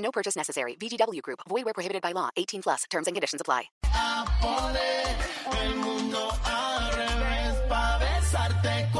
No purchase necessary. VGW Group. Void where prohibited by law. 18 plus. Terms and conditions apply. el mundo al revés pa' besarte como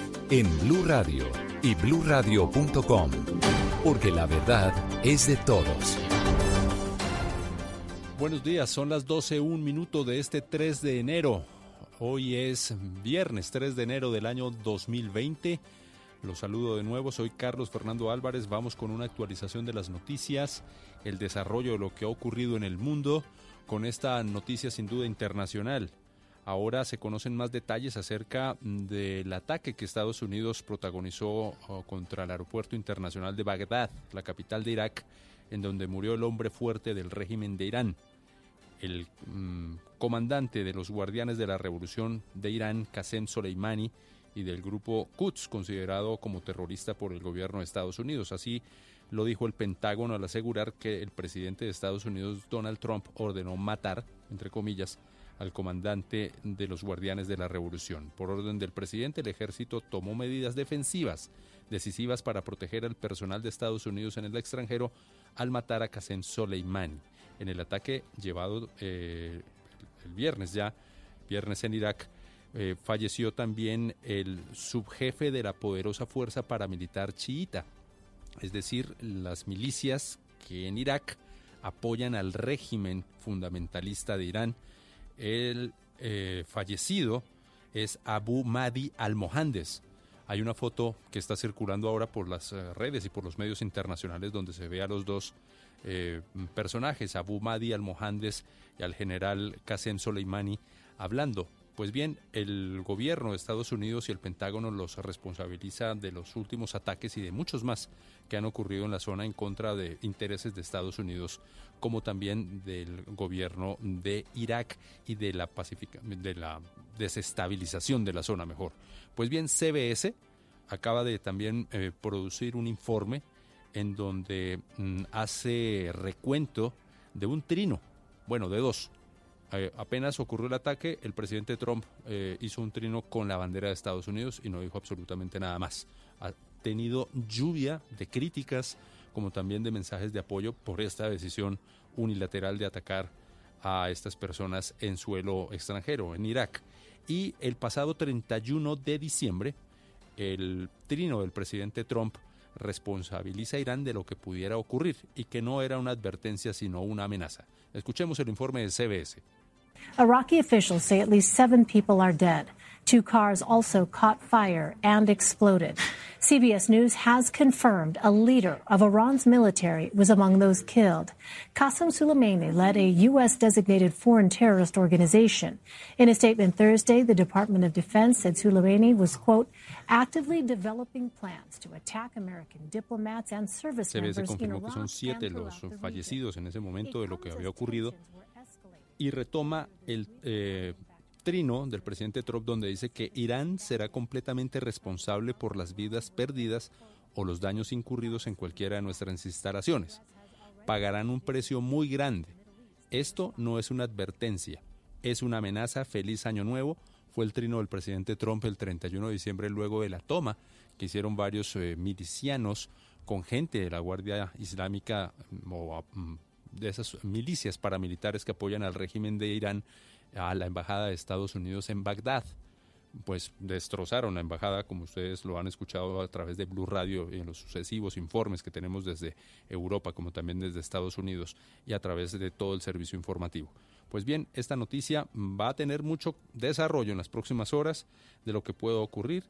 En Blue Radio y bluradio.com. Porque la verdad es de todos. Buenos días, son las 12, un minuto de este 3 de enero. Hoy es viernes 3 de enero del año 2020. Los saludo de nuevo, soy Carlos Fernando Álvarez. Vamos con una actualización de las noticias, el desarrollo de lo que ha ocurrido en el mundo, con esta noticia sin duda internacional. Ahora se conocen más detalles acerca del ataque que Estados Unidos protagonizó oh, contra el aeropuerto internacional de Bagdad, la capital de Irak, en donde murió el hombre fuerte del régimen de Irán el mm, comandante de los guardianes de la revolución de Irán, Qasem Soleimani, y del grupo Quds, considerado como terrorista por el gobierno de Estados Unidos. Así lo dijo el Pentágono al asegurar que el presidente de Estados Unidos, Donald Trump, ordenó matar, entre comillas, al comandante de los guardianes de la revolución. Por orden del presidente, el ejército tomó medidas defensivas decisivas para proteger al personal de Estados Unidos en el extranjero al matar a Qasem Soleimani en el ataque llevado eh, el viernes ya, viernes en Irak, eh, falleció también el subjefe de la poderosa fuerza paramilitar chiita, es decir, las milicias que en Irak apoyan al régimen fundamentalista de Irán. El eh, fallecido es Abu Mahdi al-Mohandes. Hay una foto que está circulando ahora por las redes y por los medios internacionales donde se ve a los dos eh, personajes, Abu Mahdi al-Mohandes y al general Qasem Soleimani, hablando. Pues bien, el gobierno de Estados Unidos y el Pentágono los responsabiliza de los últimos ataques y de muchos más que han ocurrido en la zona en contra de intereses de Estados Unidos, como también del gobierno de Irak y de la, de la desestabilización de la zona mejor. Pues bien, CBS acaba de también eh, producir un informe en donde mm, hace recuento de un trino, bueno, de dos. Eh, apenas ocurrió el ataque, el presidente Trump eh, hizo un trino con la bandera de Estados Unidos y no dijo absolutamente nada más. Ha tenido lluvia de críticas como también de mensajes de apoyo por esta decisión unilateral de atacar a estas personas en suelo extranjero, en Irak. Y el pasado 31 de diciembre, el trino del presidente Trump responsabiliza a Irán de lo que pudiera ocurrir y que no era una advertencia sino una amenaza. Escuchemos el informe de CBS. Iraqi officials say at least seven people are dead. Two cars also caught fire and exploded. CBS News has confirmed a leader of Iran's military was among those killed. Qasem Soleimani led a U.S. designated foreign terrorist organization. In a statement Thursday, the Department of Defense said Soleimani was, quote, actively developing plans to attack American diplomats and service CBS members in confirmó Iraq que son siete los throughout the region. fallecidos en ese momento de lo que había ocurrido tensions were escalating. Y retoma el eh, trino del presidente Trump donde dice que Irán será completamente responsable por las vidas perdidas o los daños incurridos en cualquiera de nuestras instalaciones. Pagarán un precio muy grande. Esto no es una advertencia, es una amenaza. Feliz año nuevo. Fue el trino del presidente Trump el 31 de diciembre luego de la toma que hicieron varios eh, milicianos con gente de la Guardia Islámica mm, o mm, de esas milicias paramilitares que apoyan al régimen de Irán a la embajada de Estados Unidos en Bagdad. Pues destrozaron la embajada, como ustedes lo han escuchado a través de Blue Radio y en los sucesivos informes que tenemos desde Europa, como también desde Estados Unidos y a través de todo el servicio informativo. Pues bien, esta noticia va a tener mucho desarrollo en las próximas horas de lo que pueda ocurrir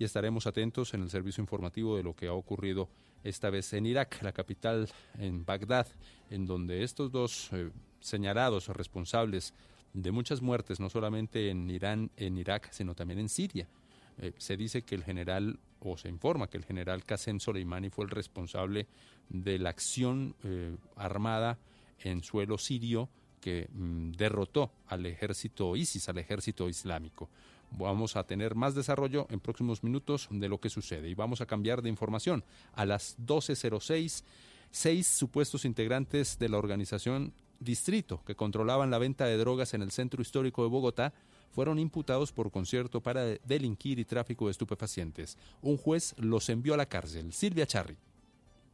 y estaremos atentos en el servicio informativo de lo que ha ocurrido esta vez en Irak, la capital en Bagdad, en donde estos dos eh, señalados responsables de muchas muertes, no solamente en Irán, en Irak, sino también en Siria. Eh, se dice que el general, o se informa que el general Qasem Soleimani fue el responsable de la acción eh, armada en suelo sirio que mm, derrotó al ejército ISIS, al ejército islámico. Vamos a tener más desarrollo en próximos minutos de lo que sucede y vamos a cambiar de información. A las 12.06, seis supuestos integrantes de la organización Distrito, que controlaban la venta de drogas en el centro histórico de Bogotá, fueron imputados por concierto para delinquir y tráfico de estupefacientes. Un juez los envió a la cárcel. Silvia Charri.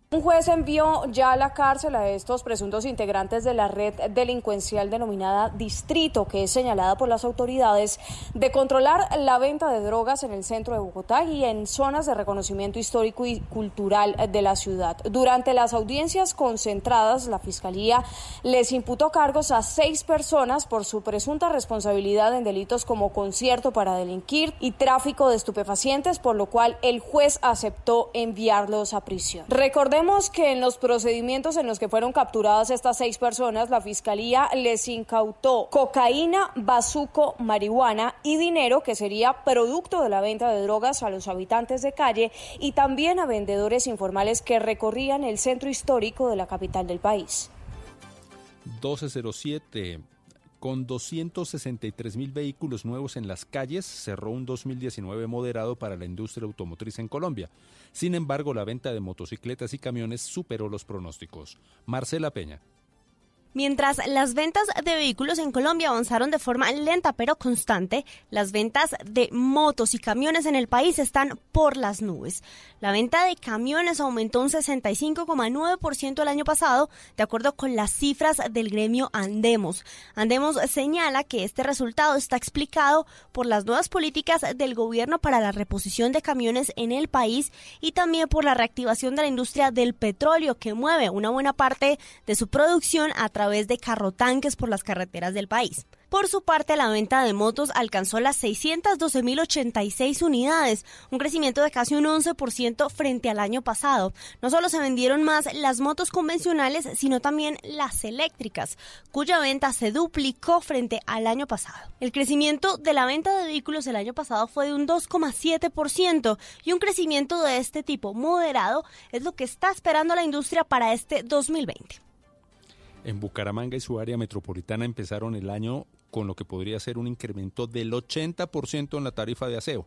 Un juez envió ya a la cárcel a estos presuntos integrantes de la red delincuencial denominada Distrito, que es señalada por las autoridades de controlar la venta de drogas en el centro de Bogotá y en zonas de reconocimiento histórico y cultural de la ciudad. Durante las audiencias concentradas, la Fiscalía les imputó cargos a seis personas por su presunta responsabilidad en delitos como concierto para delinquir y tráfico de estupefacientes, por lo cual el juez aceptó enviarlos a prisión. Recordemos que en los procedimientos en los que fueron capturadas estas seis personas, la Fiscalía les incautó cocaína, bazuco, marihuana y dinero que sería producto de la venta de drogas a los habitantes de calle y también a vendedores informales que recorrían el centro histórico de la capital del país. 1207. Con 263 mil vehículos nuevos en las calles, cerró un 2019 moderado para la industria automotriz en Colombia. Sin embargo, la venta de motocicletas y camiones superó los pronósticos. Marcela Peña. Mientras las ventas de vehículos en Colombia avanzaron de forma lenta pero constante, las ventas de motos y camiones en el país están por las nubes. La venta de camiones aumentó un 65,9% el año pasado, de acuerdo con las cifras del gremio Andemos. Andemos señala que este resultado está explicado por las nuevas políticas del gobierno para la reposición de camiones en el país y también por la reactivación de la industria del petróleo que mueve una buena parte de su producción a través de carrotanques por las carreteras del país. Por su parte, la venta de motos alcanzó las 612.086 unidades, un crecimiento de casi un 11% frente al año pasado. No solo se vendieron más las motos convencionales, sino también las eléctricas, cuya venta se duplicó frente al año pasado. El crecimiento de la venta de vehículos el año pasado fue de un 2,7% y un crecimiento de este tipo moderado es lo que está esperando la industria para este 2020. En Bucaramanga y su área metropolitana empezaron el año con lo que podría ser un incremento del 80% en la tarifa de aseo.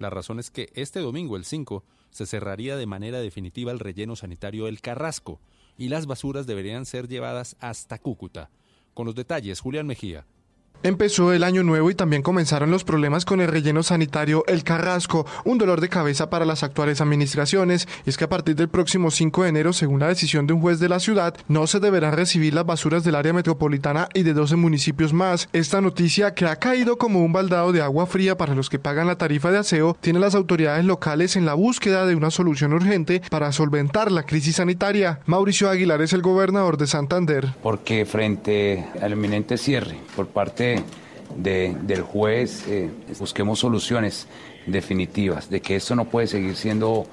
La razón es que este domingo, el 5, se cerraría de manera definitiva el relleno sanitario del Carrasco y las basuras deberían ser llevadas hasta Cúcuta. Con los detalles, Julián Mejía. Empezó el año nuevo y también comenzaron los problemas con el relleno sanitario El Carrasco, un dolor de cabeza para las actuales administraciones. Y es que a partir del próximo 5 de enero, según la decisión de un juez de la ciudad, no se deberán recibir las basuras del área metropolitana y de 12 municipios más. Esta noticia, que ha caído como un baldado de agua fría para los que pagan la tarifa de aseo, tiene las autoridades locales en la búsqueda de una solución urgente para solventar la crisis sanitaria. Mauricio Aguilar es el gobernador de Santander. Porque frente al inminente cierre por parte de, del juez eh, busquemos soluciones definitivas, de que esto no puede seguir siendo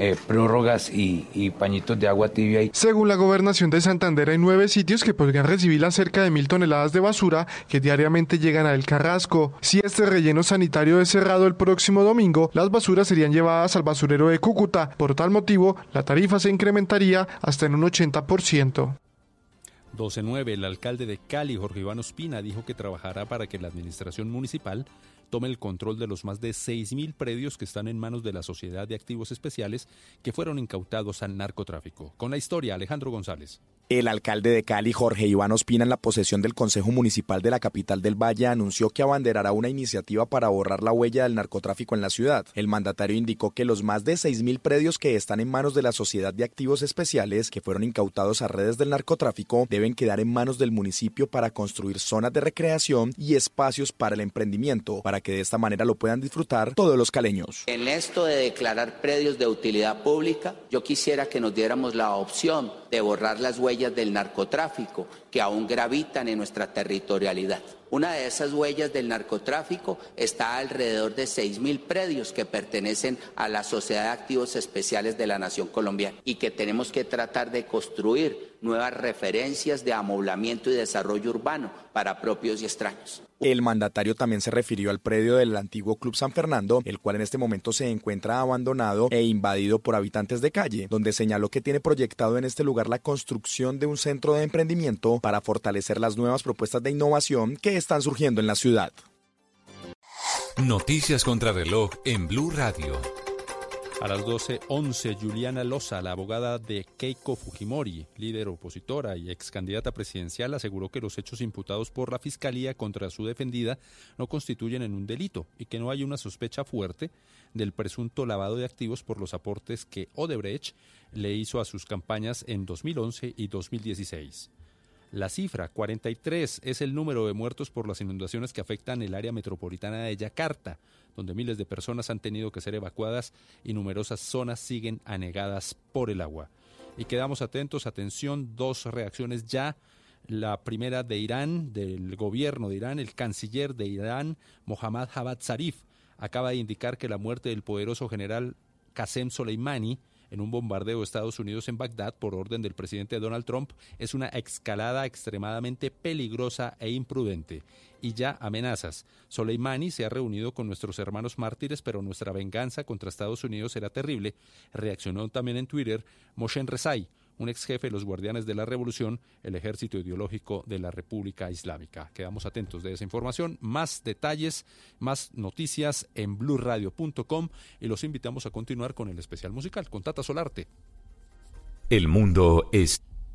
eh, prórrogas y, pañitos de agua tibia. Según la gobernación de Santander, hay nueve sitios que podrían recibir las cerca de mil toneladas de basura que diariamente llegan a El Carrasco. Si este relleno sanitario es cerrado el próximo domingo, las basuras serían llevadas al basurero de Cúcuta. Por tal motivo, la tarifa se incrementaría hasta en un 80%. 12.9. El alcalde de Cali, Jorge Iván Ospina, dijo que trabajará para que la administración municipal tome el control de los más de 6.000 predios que están en manos de la Sociedad de Activos Especiales que fueron incautados al narcotráfico. Con la historia, Alejandro González. El alcalde de Cali, Jorge Iván Ospina, en la posesión del Consejo Municipal de la capital del Valle, anunció que abanderará una iniciativa para borrar la huella del narcotráfico en la ciudad. El mandatario indicó que los más de 6.000 predios que están en manos de la Sociedad de Activos Especiales, que fueron incautados a redes del narcotráfico, deben quedar en manos del municipio para construir zonas de recreación y espacios para el emprendimiento, para que de esta manera lo puedan disfrutar todos los caleños. En esto de declarar predios de utilidad pública, yo quisiera que nos diéramos la opción de borrar las huellas del narcotráfico que aún gravitan en nuestra territorialidad. Una de esas huellas del narcotráfico está alrededor de 6.000 predios que pertenecen a la Sociedad de Activos Especiales de la Nación Colombiana y que tenemos que tratar de construir nuevas referencias de amoblamiento y desarrollo urbano para propios y extraños. El mandatario también se refirió al predio del antiguo Club San Fernando, el cual en este momento se encuentra abandonado e invadido por habitantes de calle, donde señaló que tiene proyectado en este lugar la construcción de un centro de emprendimiento para fortalecer las nuevas propuestas de innovación que están surgiendo en la ciudad. Noticias contra reloj en Blue Radio. A las 12.11, Juliana Loza, la abogada de Keiko Fujimori, líder opositora y ex candidata presidencial, aseguró que los hechos imputados por la Fiscalía contra su defendida no constituyen en un delito y que no hay una sospecha fuerte del presunto lavado de activos por los aportes que Odebrecht le hizo a sus campañas en 2011 y 2016. La cifra, 43, es el número de muertos por las inundaciones que afectan el área metropolitana de Yakarta, donde miles de personas han tenido que ser evacuadas y numerosas zonas siguen anegadas por el agua. Y quedamos atentos, atención, dos reacciones ya. La primera de Irán, del gobierno de Irán, el canciller de Irán, Mohammad Javad Zarif, acaba de indicar que la muerte del poderoso general Qasem Soleimani en un bombardeo de Estados Unidos en Bagdad por orden del presidente Donald Trump es una escalada extremadamente peligrosa e imprudente. Y ya amenazas. Soleimani se ha reunido con nuestros hermanos mártires, pero nuestra venganza contra Estados Unidos será terrible. Reaccionó también en Twitter Moshen Rezai, un ex jefe de los guardianes de la revolución, el ejército ideológico de la República Islámica. Quedamos atentos de esa información. Más detalles, más noticias en blurradio.com y los invitamos a continuar con el especial musical con Tata Solarte. El mundo es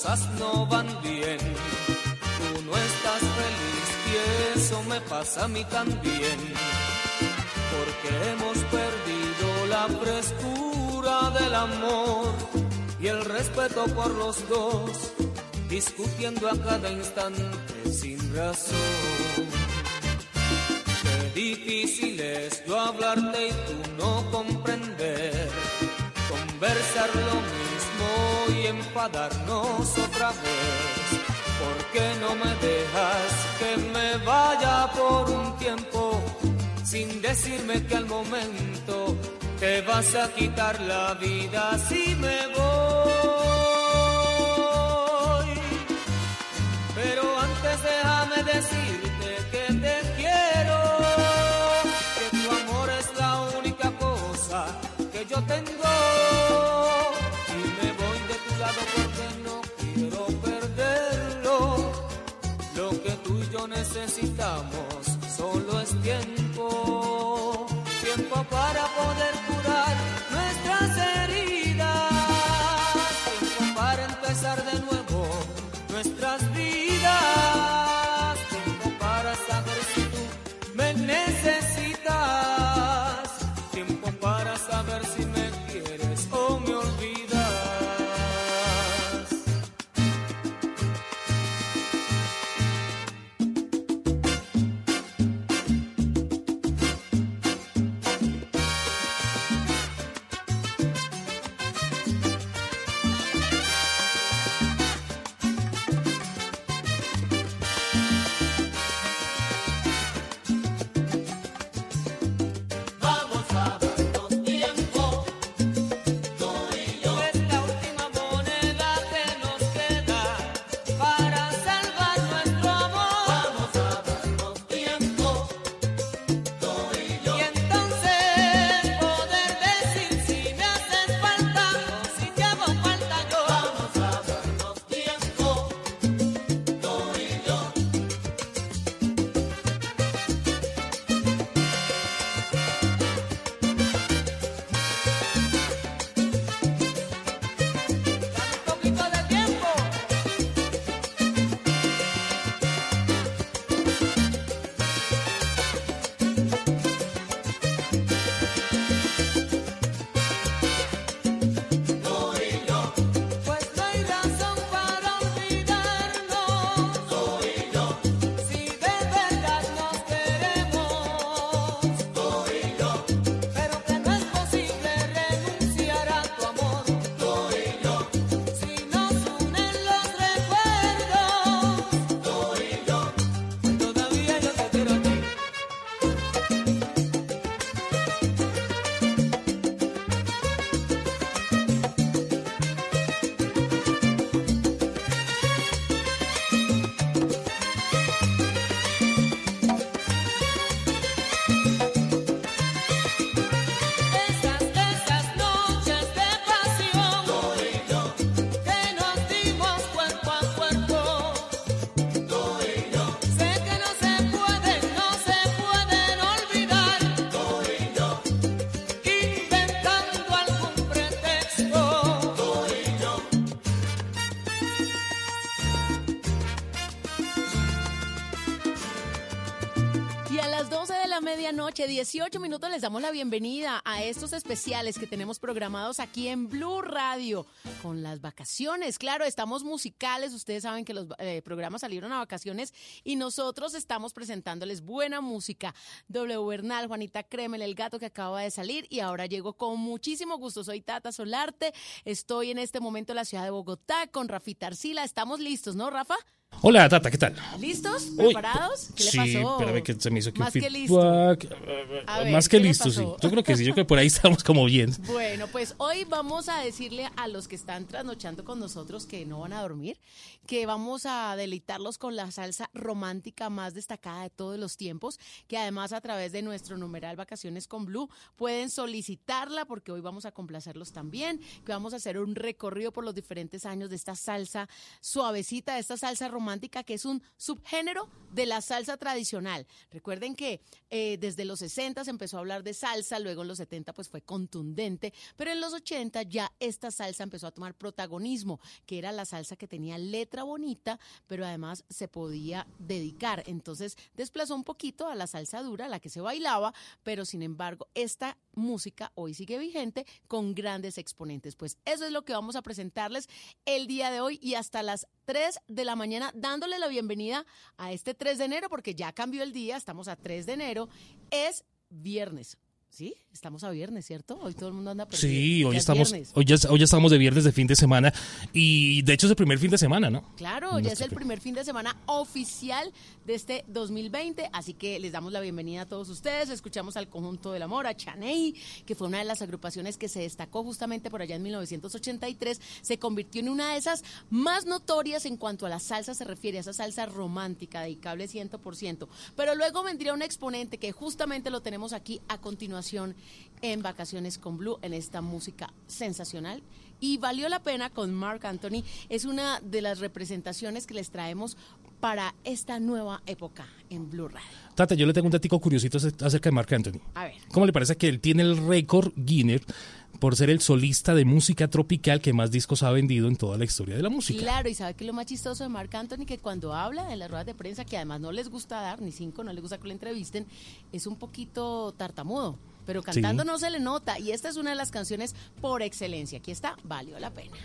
Cosas no van bien. Tú no estás feliz y eso me pasa a mí también. Porque hemos perdido la frescura del amor y el respeto por los dos, discutiendo a cada instante sin razón. Qué difícil es yo hablarte y tú no comprender conversar lo mismo enfadarnos otra vez. ¿Por qué no me dejas que me vaya por un tiempo sin decirme que al momento te vas a quitar la vida si me voy? Pero antes déjame decirte que te quiero, que tu amor es la única cosa que yo tengo para poder noche, 18 minutos. Les damos la bienvenida a estos especiales que tenemos programados aquí en Blue Radio con las vacaciones. Claro, estamos musicales. Ustedes saben que los eh, programas salieron a vacaciones y nosotros estamos presentándoles buena música. W Bernal, Juanita Kremel, el gato que acaba de salir y ahora llego con muchísimo gusto. Soy Tata Solarte. Estoy en este momento en la ciudad de Bogotá con Rafita Arcila. Estamos listos, ¿no, Rafa? Hola, Tata, ¿qué tal? ¿Listos? ¿Preparados? ¿Qué le sí, pasó? espérame que se me hizo aquí un Más que listo. feedback. A ver, Más que ¿qué le listo, sí. pasó? Yo creo que sí, yo creo que por ahí estamos como bien. Bueno, pues hoy vamos a decirle a los que están trasnochando con nosotros que no van a dormir, que vamos a deleitarlos con la salsa romántica más destacada de todos los tiempos, que además a través de nuestro numeral Vacaciones con Blue pueden solicitarla porque hoy vamos a complacerlos también, que vamos a hacer un recorrido por los diferentes años de esta salsa suavecita, de esta salsa romántica que es un subgénero de la salsa tradicional. Recuerden que eh, desde los 60 se empezó a hablar de salsa, luego en los 70 pues fue contundente, pero en los 80 ya esta salsa empezó a tomar protagonismo, que era la salsa que tenía letra bonita, pero además se podía dedicar. Entonces desplazó un poquito a la salsa dura, la que se bailaba, pero sin embargo esta música hoy sigue vigente con grandes exponentes. Pues eso es lo que vamos a presentarles el día de hoy y hasta las 3 de la mañana dándole la bienvenida a este 3 de enero porque ya cambió el día, estamos a 3 de enero, es viernes. Sí, estamos a viernes, ¿cierto? Hoy todo el mundo anda perdido. Sí, hoy Ya es estamos, viernes. hoy ya, hoy ya estamos de viernes de fin de semana y de hecho es el primer fin de semana, ¿no? Claro, ya es el primer fin de semana oficial de este 2020, así que les damos la bienvenida a todos ustedes. Escuchamos al Conjunto del Amor, a Chaney, que fue una de las agrupaciones que se destacó justamente por allá en 1983, se convirtió en una de esas más notorias en cuanto a la salsa se refiere, a esa salsa romántica, dedicable 100%. Pero luego vendría un exponente que justamente lo tenemos aquí a continuación en Vacaciones con Blue, en esta música sensacional. Y valió la pena con Mark Anthony. Es una de las representaciones que les traemos para esta nueva época en Blue Radio. Tata, yo le tengo un datico curiosito ac- acerca de Marc Anthony. A ver. ¿Cómo le parece que él tiene el récord Guinness por ser el solista de música tropical que más discos ha vendido en toda la historia de la música? Claro, y sabe que lo más chistoso de Marc Anthony que cuando habla en las ruedas de prensa, que además no les gusta dar, ni cinco, no les gusta que lo entrevisten, es un poquito tartamudo. Pero cantando Sí. no se le nota. Y esta es una de las canciones por excelencia. Aquí está, valió la pena.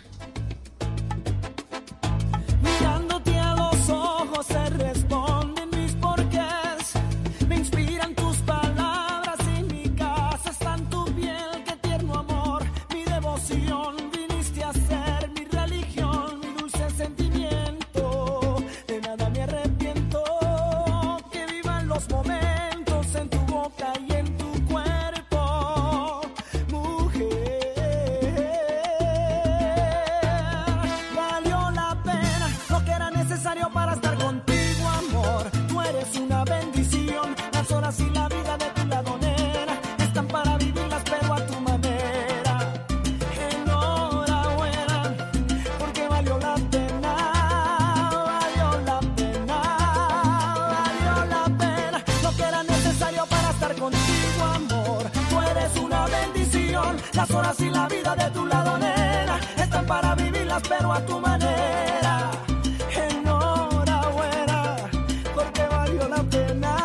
Mirándote a los ojos se responden Y la vida de tu lado, nena, están para vivirlas, pero a tu manera. Enhorabuena, porque valió la pena,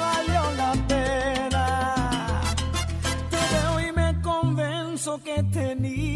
valió la pena. Te veo y me convenzo que tenías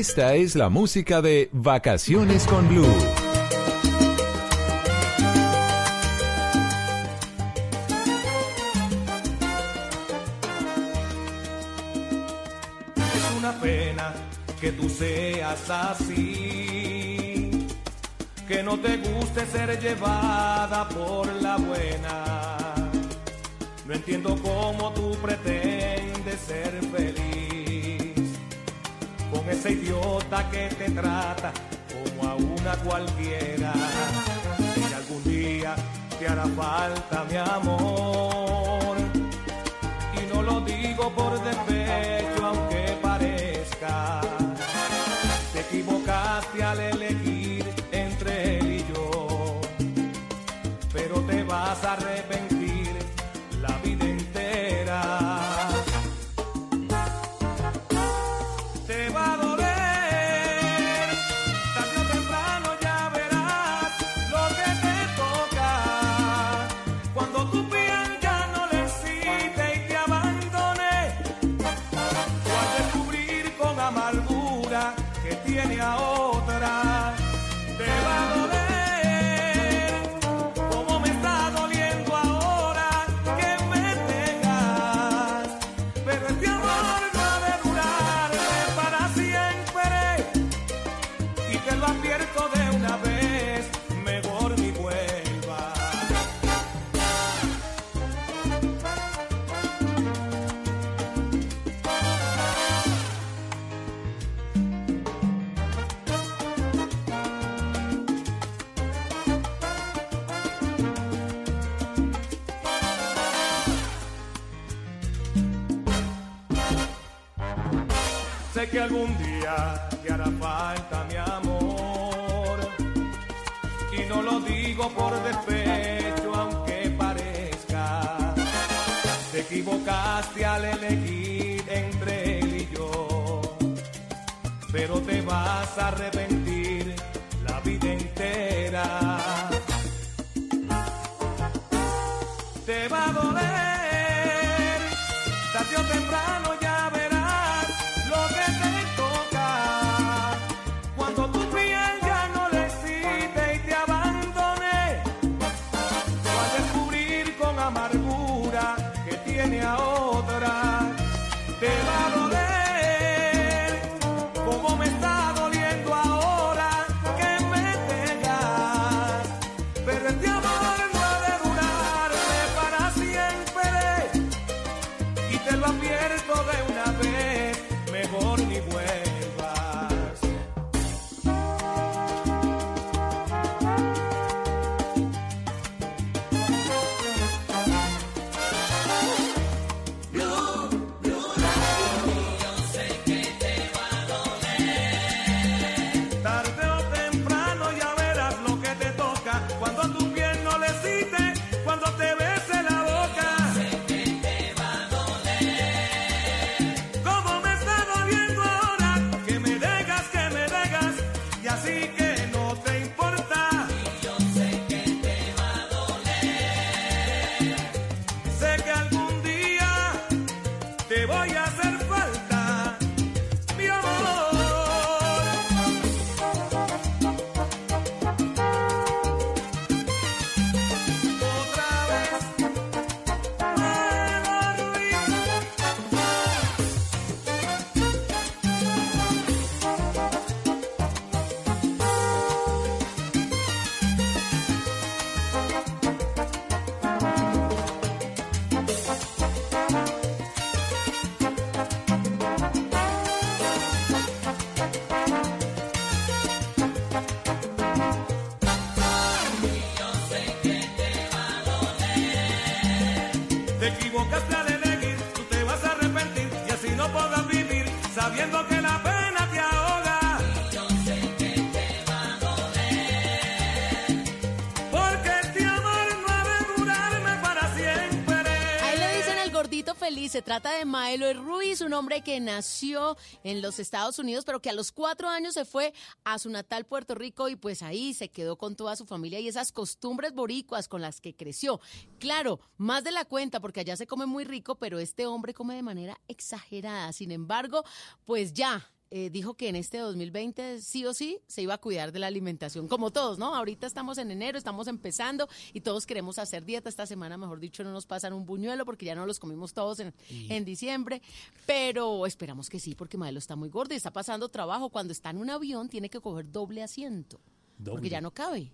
Esta es la música de Vacaciones con Blue. Es una pena que tú seas así que te trata como a una cualquiera. Si algún día te hará falta mi amor, y no lo digo por despecho, aunque parezca, te equivocaste al elegir entre él y yo, pero te vas a arrepentir. Se trata de Maelo Ruiz, un hombre que nació en los Estados Unidos, pero que a los cuatro años se fue a su natal Puerto Rico y pues ahí se quedó con toda su familia y esas costumbres boricuas con las que creció. Claro, más de la cuenta, porque allá se come muy rico, pero este hombre come de manera exagerada. Sin embargo, pues ya eh, dijo que en este 2020 sí o sí se iba a cuidar de la alimentación, como todos, ¿no? Ahorita estamos en enero, estamos empezando y todos queremos hacer dieta. Esta semana, mejor dicho, no nos pasan un buñuelo porque ya no los comimos todos en, en diciembre, pero esperamos que sí, porque Maelo está muy gordo y está pasando trabajo. Cuando está en un avión tiene que coger doble asiento, porque ya no cabe.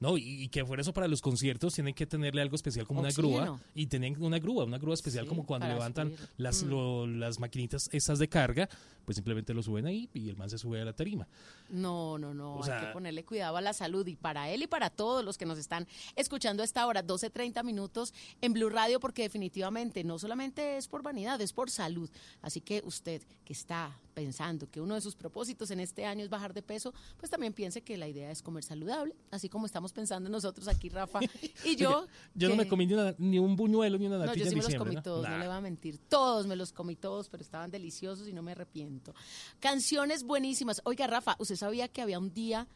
No, y, y que fuera eso para los conciertos tienen que tenerle algo especial como una grúa y tienen una grúa, una grúa especial como cuando levantan subir. las, Mm. lo- las maquinitas esas de carga, pues simplemente lo suben ahí y el man se sube a la tarima. No, no, no, O hay que ponerle cuidado a la salud y para él y para todos los que nos están escuchando a esta hora, 12.30 minutos en Blue Radio, porque definitivamente no solamente es por vanidad, es por salud. Así que usted que está pensando que uno de sus propósitos en este año es bajar de peso, pues también piense que la idea es comer saludable, así como estamos pensando nosotros aquí, Rafa y yo. Yo no me comí ni, una- ni un buñuelo ni una no, natilla yo sí me los comí todos, no le voy a mentir. Todos me los comí todos, pero estaban deliciosos y no me arrepiento. Canciones buenísimas. Oiga, Rafa, ¿usted sabía que había un día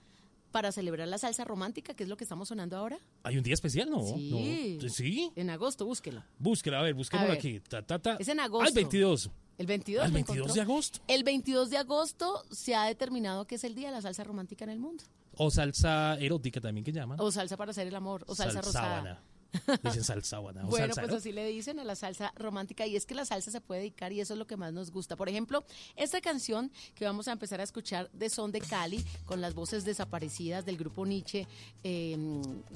para celebrar la salsa romántica, que es lo que estamos sonando ahora? ¿Hay un día especial? No. Sí. no. ¿Sí? En agosto, búsquelo. Búsquela, a ver, busquémoslo A ver. aquí. Ta, ta, ta. Es en agosto. El 22. El 22. ¿Al ¿lo 22 encontró? de agosto? El 22 de agosto se ha determinado que es el día de la salsa romántica en el mundo. O salsa erótica también que llaman. O salsa para hacer el amor, o salsa rosada. Dicen salsábana. o Bueno, salsa, pues ¿no? así le dicen a la salsa romántica y es que la salsa se puede dedicar y eso es lo que más nos gusta. Por ejemplo, esta canción que vamos a empezar a escuchar de Son de Cali con las voces desaparecidas del grupo Nietzsche, eh,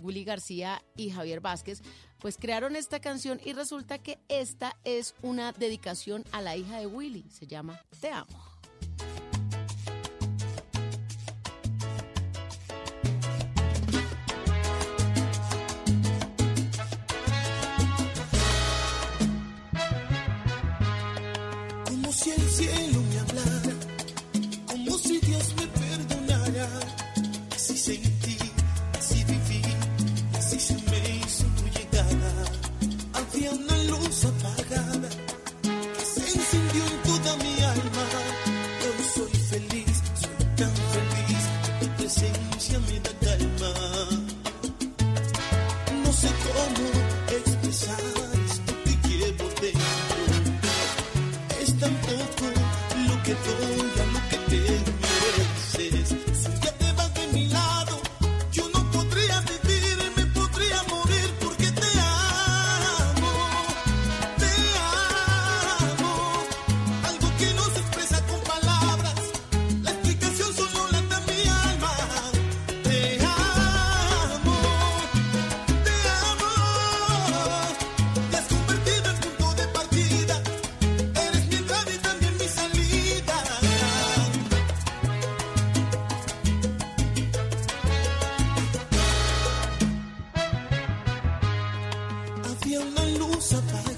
Willy García y Javier Vázquez, pues crearon esta canción y resulta que esta es una dedicación a la hija de Willy, se llama Te amo. Luz Había una luz apagada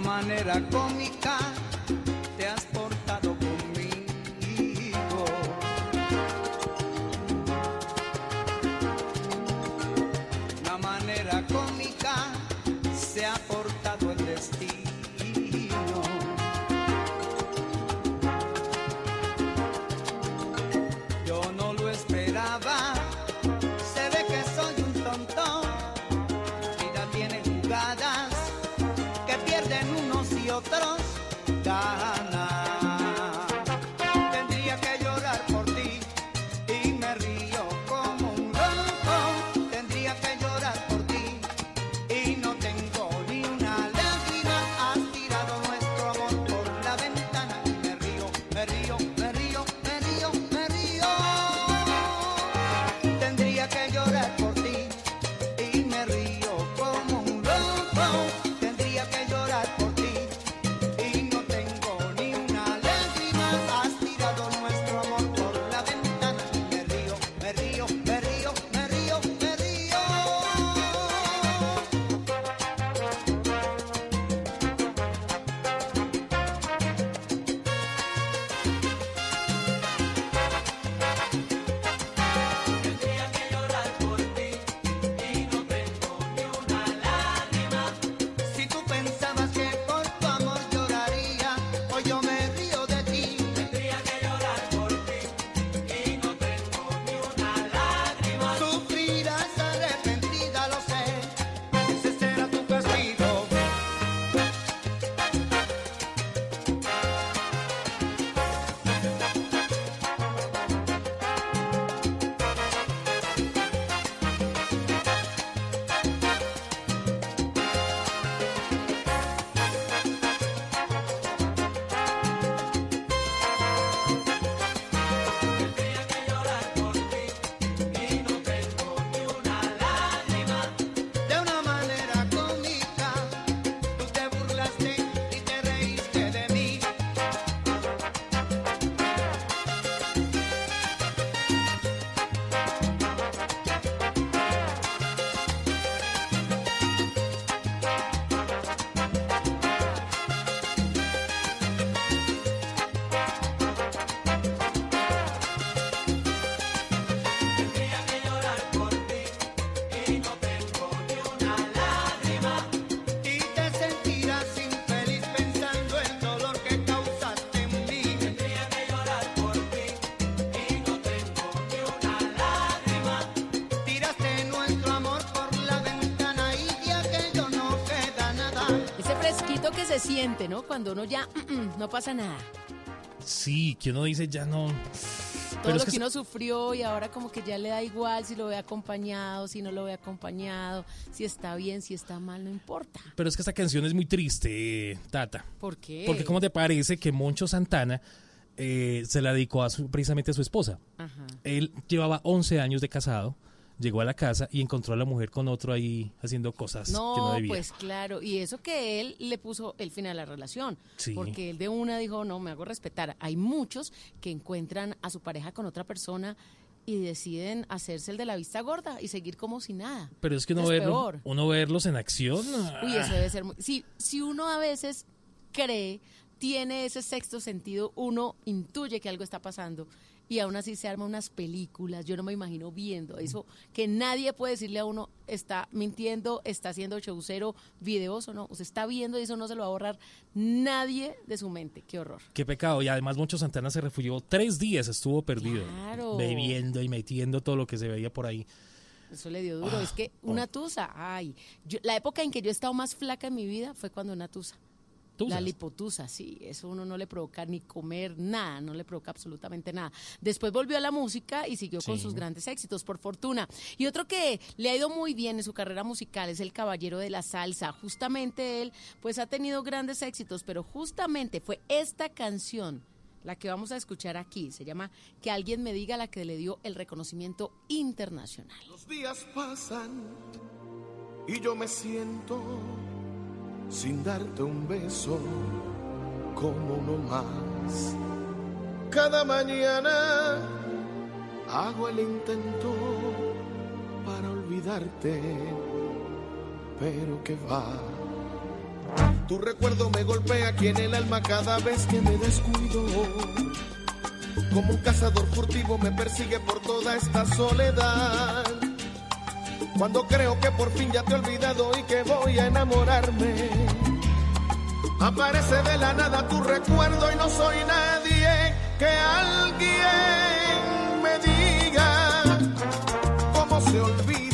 manera como se siente, ¿no? Cuando uno ya mm, mm, no pasa nada. Sí, que uno dice ya no. Todo Pero lo es que, que uno sufrió y ahora como que ya le da igual si lo ve acompañado, si no lo ve acompañado, si está bien, si está mal, no importa. Pero es que esta canción es muy triste, Tata. ¿Por qué? Porque como te parece que Moncho Santana eh, se la dedicó a su, precisamente a su esposa. Ajá. Él llevaba 11 años de casado llegó a la casa y encontró a la mujer con otro ahí haciendo cosas que no No, debía. pues claro, y eso que él le puso el fin a la relación, Sí. porque él de una dijo, no, me hago respetar. Hay muchos que encuentran a su pareja con otra persona y deciden hacerse el de la vista gorda y seguir como si nada. Pero es que uno, Es verlo- peor. uno verlos en acción. Uy, eso debe ser muy... Si, si uno a veces cree, tiene ese sexto sentido, uno intuye que algo está pasando y aún así se arma unas películas. Yo no me imagino viendo eso, que nadie puede decirle a uno, está mintiendo, está haciendo showcero, videos o no. Usted está viendo y eso no se lo va a borrar nadie de su mente. Qué horror. Qué pecado. Y además Moncho Santana se refugió tres días, estuvo perdido. Claro. Bebiendo y metiendo todo lo que se veía por ahí. Eso le dio duro. Ah, es que una tusa, ay, yo- la época en que yo he estado más flaca en mi vida fue cuando una tusa. La lipotusa, sí, eso uno no le provoca ni comer nada, no le provoca absolutamente nada. Después volvió a la música y siguió con sus grandes éxitos, por fortuna. Y otro que le ha ido muy bien en su carrera musical es el Caballero de la Salsa. Justamente él, pues ha tenido grandes éxitos, pero justamente fue esta canción la que vamos a escuchar aquí. Se llama Que alguien me diga la que le dio el reconocimiento internacional. Los días pasan y yo me siento sin darte un beso como uno más. Cada mañana hago el intento para olvidarte, pero que va. Tu recuerdo me golpea aquí en el alma cada vez que me descuido. Como un cazador furtivo me persigue por toda esta soledad. Cuando creo que por fin ya te he olvidado y que voy a enamorarme. Aparece de la nada tu recuerdo y no soy nadie que alguien me diga cómo se olvida,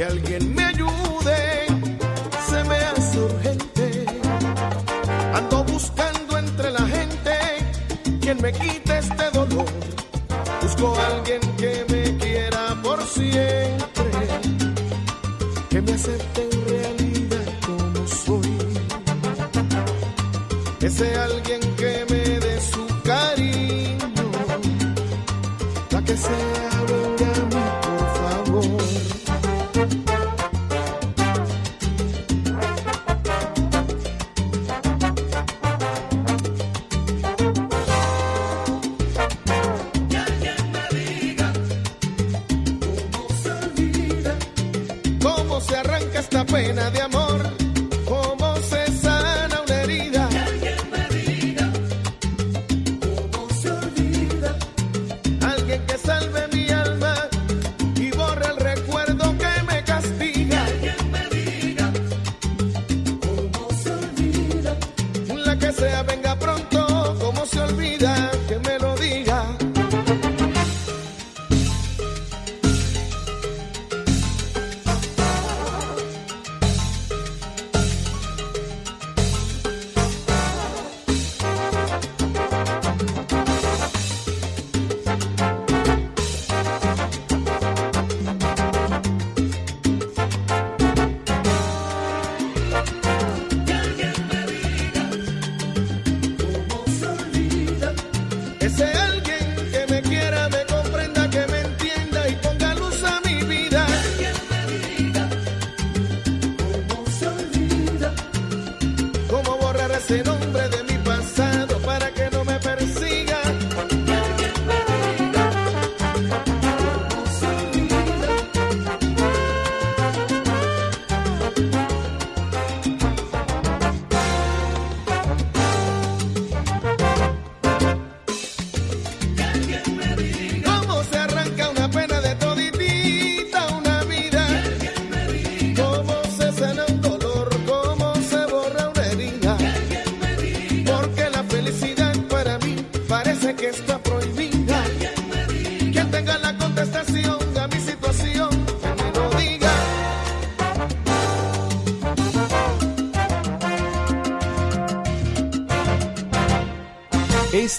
Que alguien me ayude, se me hace urgente. Ando buscando entre la gente quien me quite este dolor. Busco a alguien que me quiera por siempre, que me acepte en realidad como soy. Ese alguien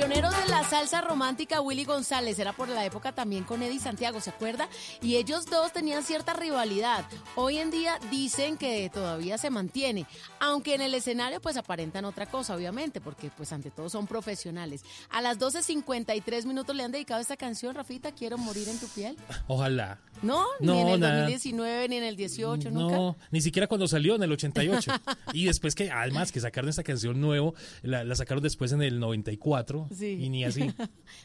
Pioneros de la salsa romántica, Willy González, era por la época también con Eddie Santiago, ¿se acuerda? Y ellos dos tenían cierta rivalidad. Hoy en día dicen que todavía se mantiene, aunque en el escenario pues aparentan otra cosa, obviamente, porque pues ante todo son profesionales. A las 12.53 minutos le han dedicado esta canción, Rafita, Quiero morir en tu piel. Ojalá. ¿No? No, ni en el nada. 2019, ni en el 18, nunca. No, ni siquiera cuando salió en el 88. y después que, además, que sacaron esta canción nuevo, la, la sacaron después en el 94. Sí. Y ni así.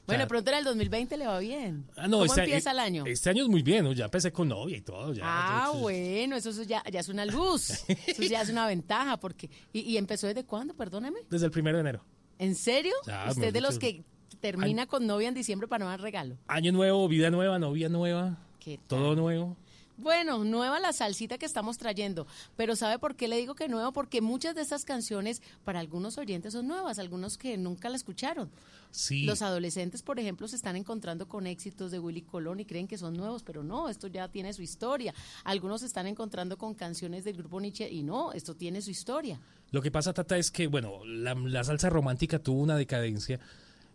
Bueno, sea, pronto en el 2020 le va bien. Ah, no, ¿Cómo este, empieza el año? Este año es muy bien, ¿no? ya empecé con novia y todo. Ya, ah, ya- bueno, eso, eso ya, ya es una luz. Eso ya es una ventaja. porque ¿Y, y empezó desde cuándo? Perdóneme. Desde el primero de enero. ¿En serio? Ya, ¿Usted mejor de los que termina con novia en diciembre para no dar regalo? Año nuevo, vida nueva, novia nueva. ¿Qué Todo nuevo. Bueno, nueva la salsita que estamos trayendo, pero ¿sabe por qué le digo que nuevo? Porque muchas de estas canciones para algunos oyentes son nuevas, algunos que nunca la escucharon. Sí. Los adolescentes, por ejemplo, se están encontrando con éxitos de Willy Colón y creen que son nuevos, pero no, esto ya tiene su historia. Algunos se están encontrando con canciones del grupo Nietzsche y no, esto tiene su historia. Lo que pasa, Tata, es que, bueno, la, la salsa romántica tuvo una decadencia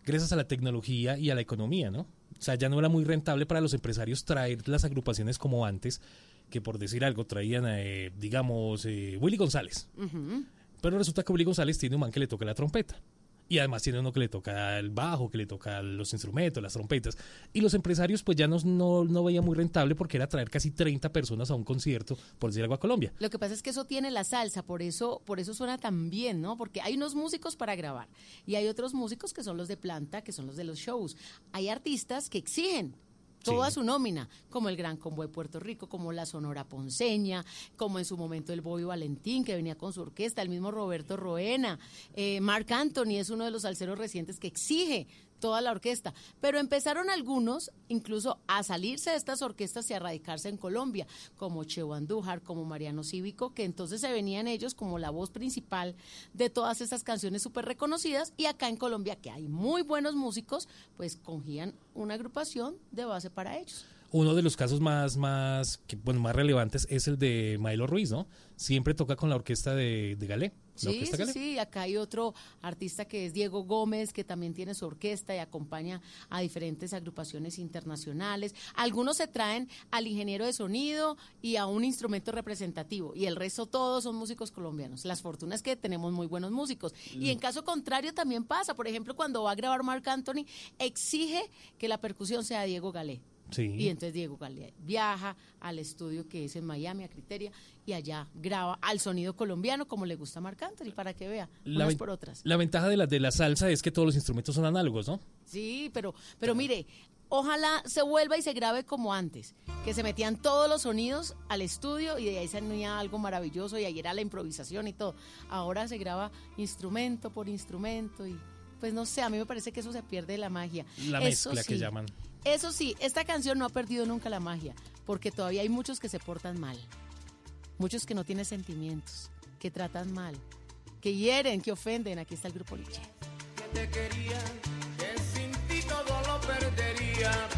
gracias a la tecnología y a la economía, ¿no? O sea, ya no era muy rentable para los empresarios traer las agrupaciones como antes, que por decir algo traían, eh, digamos, eh, Willy González. Pero resulta que Willy González tiene un man que le toca la trompeta. Y además tiene uno que le toca el bajo, que le toca los instrumentos, las trompetas. Y los empresarios pues ya no, no, no veían muy rentable porque era traer casi 30 personas a un concierto, por decir algo, a Colombia. Lo que pasa es que eso tiene la salsa, por eso, por eso suena tan bien, ¿no? Porque hay unos músicos para grabar y hay otros músicos que son los de planta, que son los de los shows. Hay artistas que exigen toda su nómina, como el Gran Combo de Puerto Rico, como la Sonora Ponceña, como en su momento el Bobby Valentín, que venía con su orquesta, el mismo Roberto Roena, eh, Marc Anthony es uno de los salseros recientes que exige toda la orquesta. Pero empezaron algunos incluso a salirse de estas orquestas y a radicarse en Colombia, como Cheo Andújar, como Mariano Cívico, que entonces se venían ellos como la voz principal de todas estas canciones súper reconocidas. Y acá en Colombia, que hay muy buenos músicos, pues cogían una agrupación de base para ellos. Uno de los casos más, más, que, bueno, más relevantes es el de Maelo Ruiz, ¿no? Siempre toca con la orquesta de, de Galé. Sí, sí, sí, acá hay otro artista que es Diego Gómez, que también tiene su orquesta y acompaña a diferentes agrupaciones internacionales. Algunos se traen al ingeniero de sonido y a un instrumento representativo, y el resto todos son músicos colombianos. Las fortunas que tenemos muy buenos músicos. Y en caso contrario también pasa, por ejemplo, cuando va a grabar Marc Anthony, exige que la percusión sea Diego Galé. Sí. Y entonces Diego Galea viaja al estudio que es en Miami, a Criteria, y allá graba al sonido colombiano como le gusta a Marc Anthony, para que vea, La, unas por otras. la ventaja de la, de la salsa es que todos los instrumentos son análogos, ¿no? Sí, pero, pero mire, ojalá se vuelva y se grabe como antes, que se metían todos los sonidos al estudio y de ahí salía algo maravilloso y ahí era la improvisación y todo. Ahora se graba instrumento por instrumento y pues no sé, a mí me parece que eso se pierde la magia. La Eso mezcla que llaman. Eso sí, esta canción no ha perdido nunca la magia, porque todavía hay muchos que se portan mal, muchos que no tienen sentimientos, que tratan mal, que hieren, que ofenden. Aquí está el grupo Liche. Que te quería, sin ti todo lo perdería.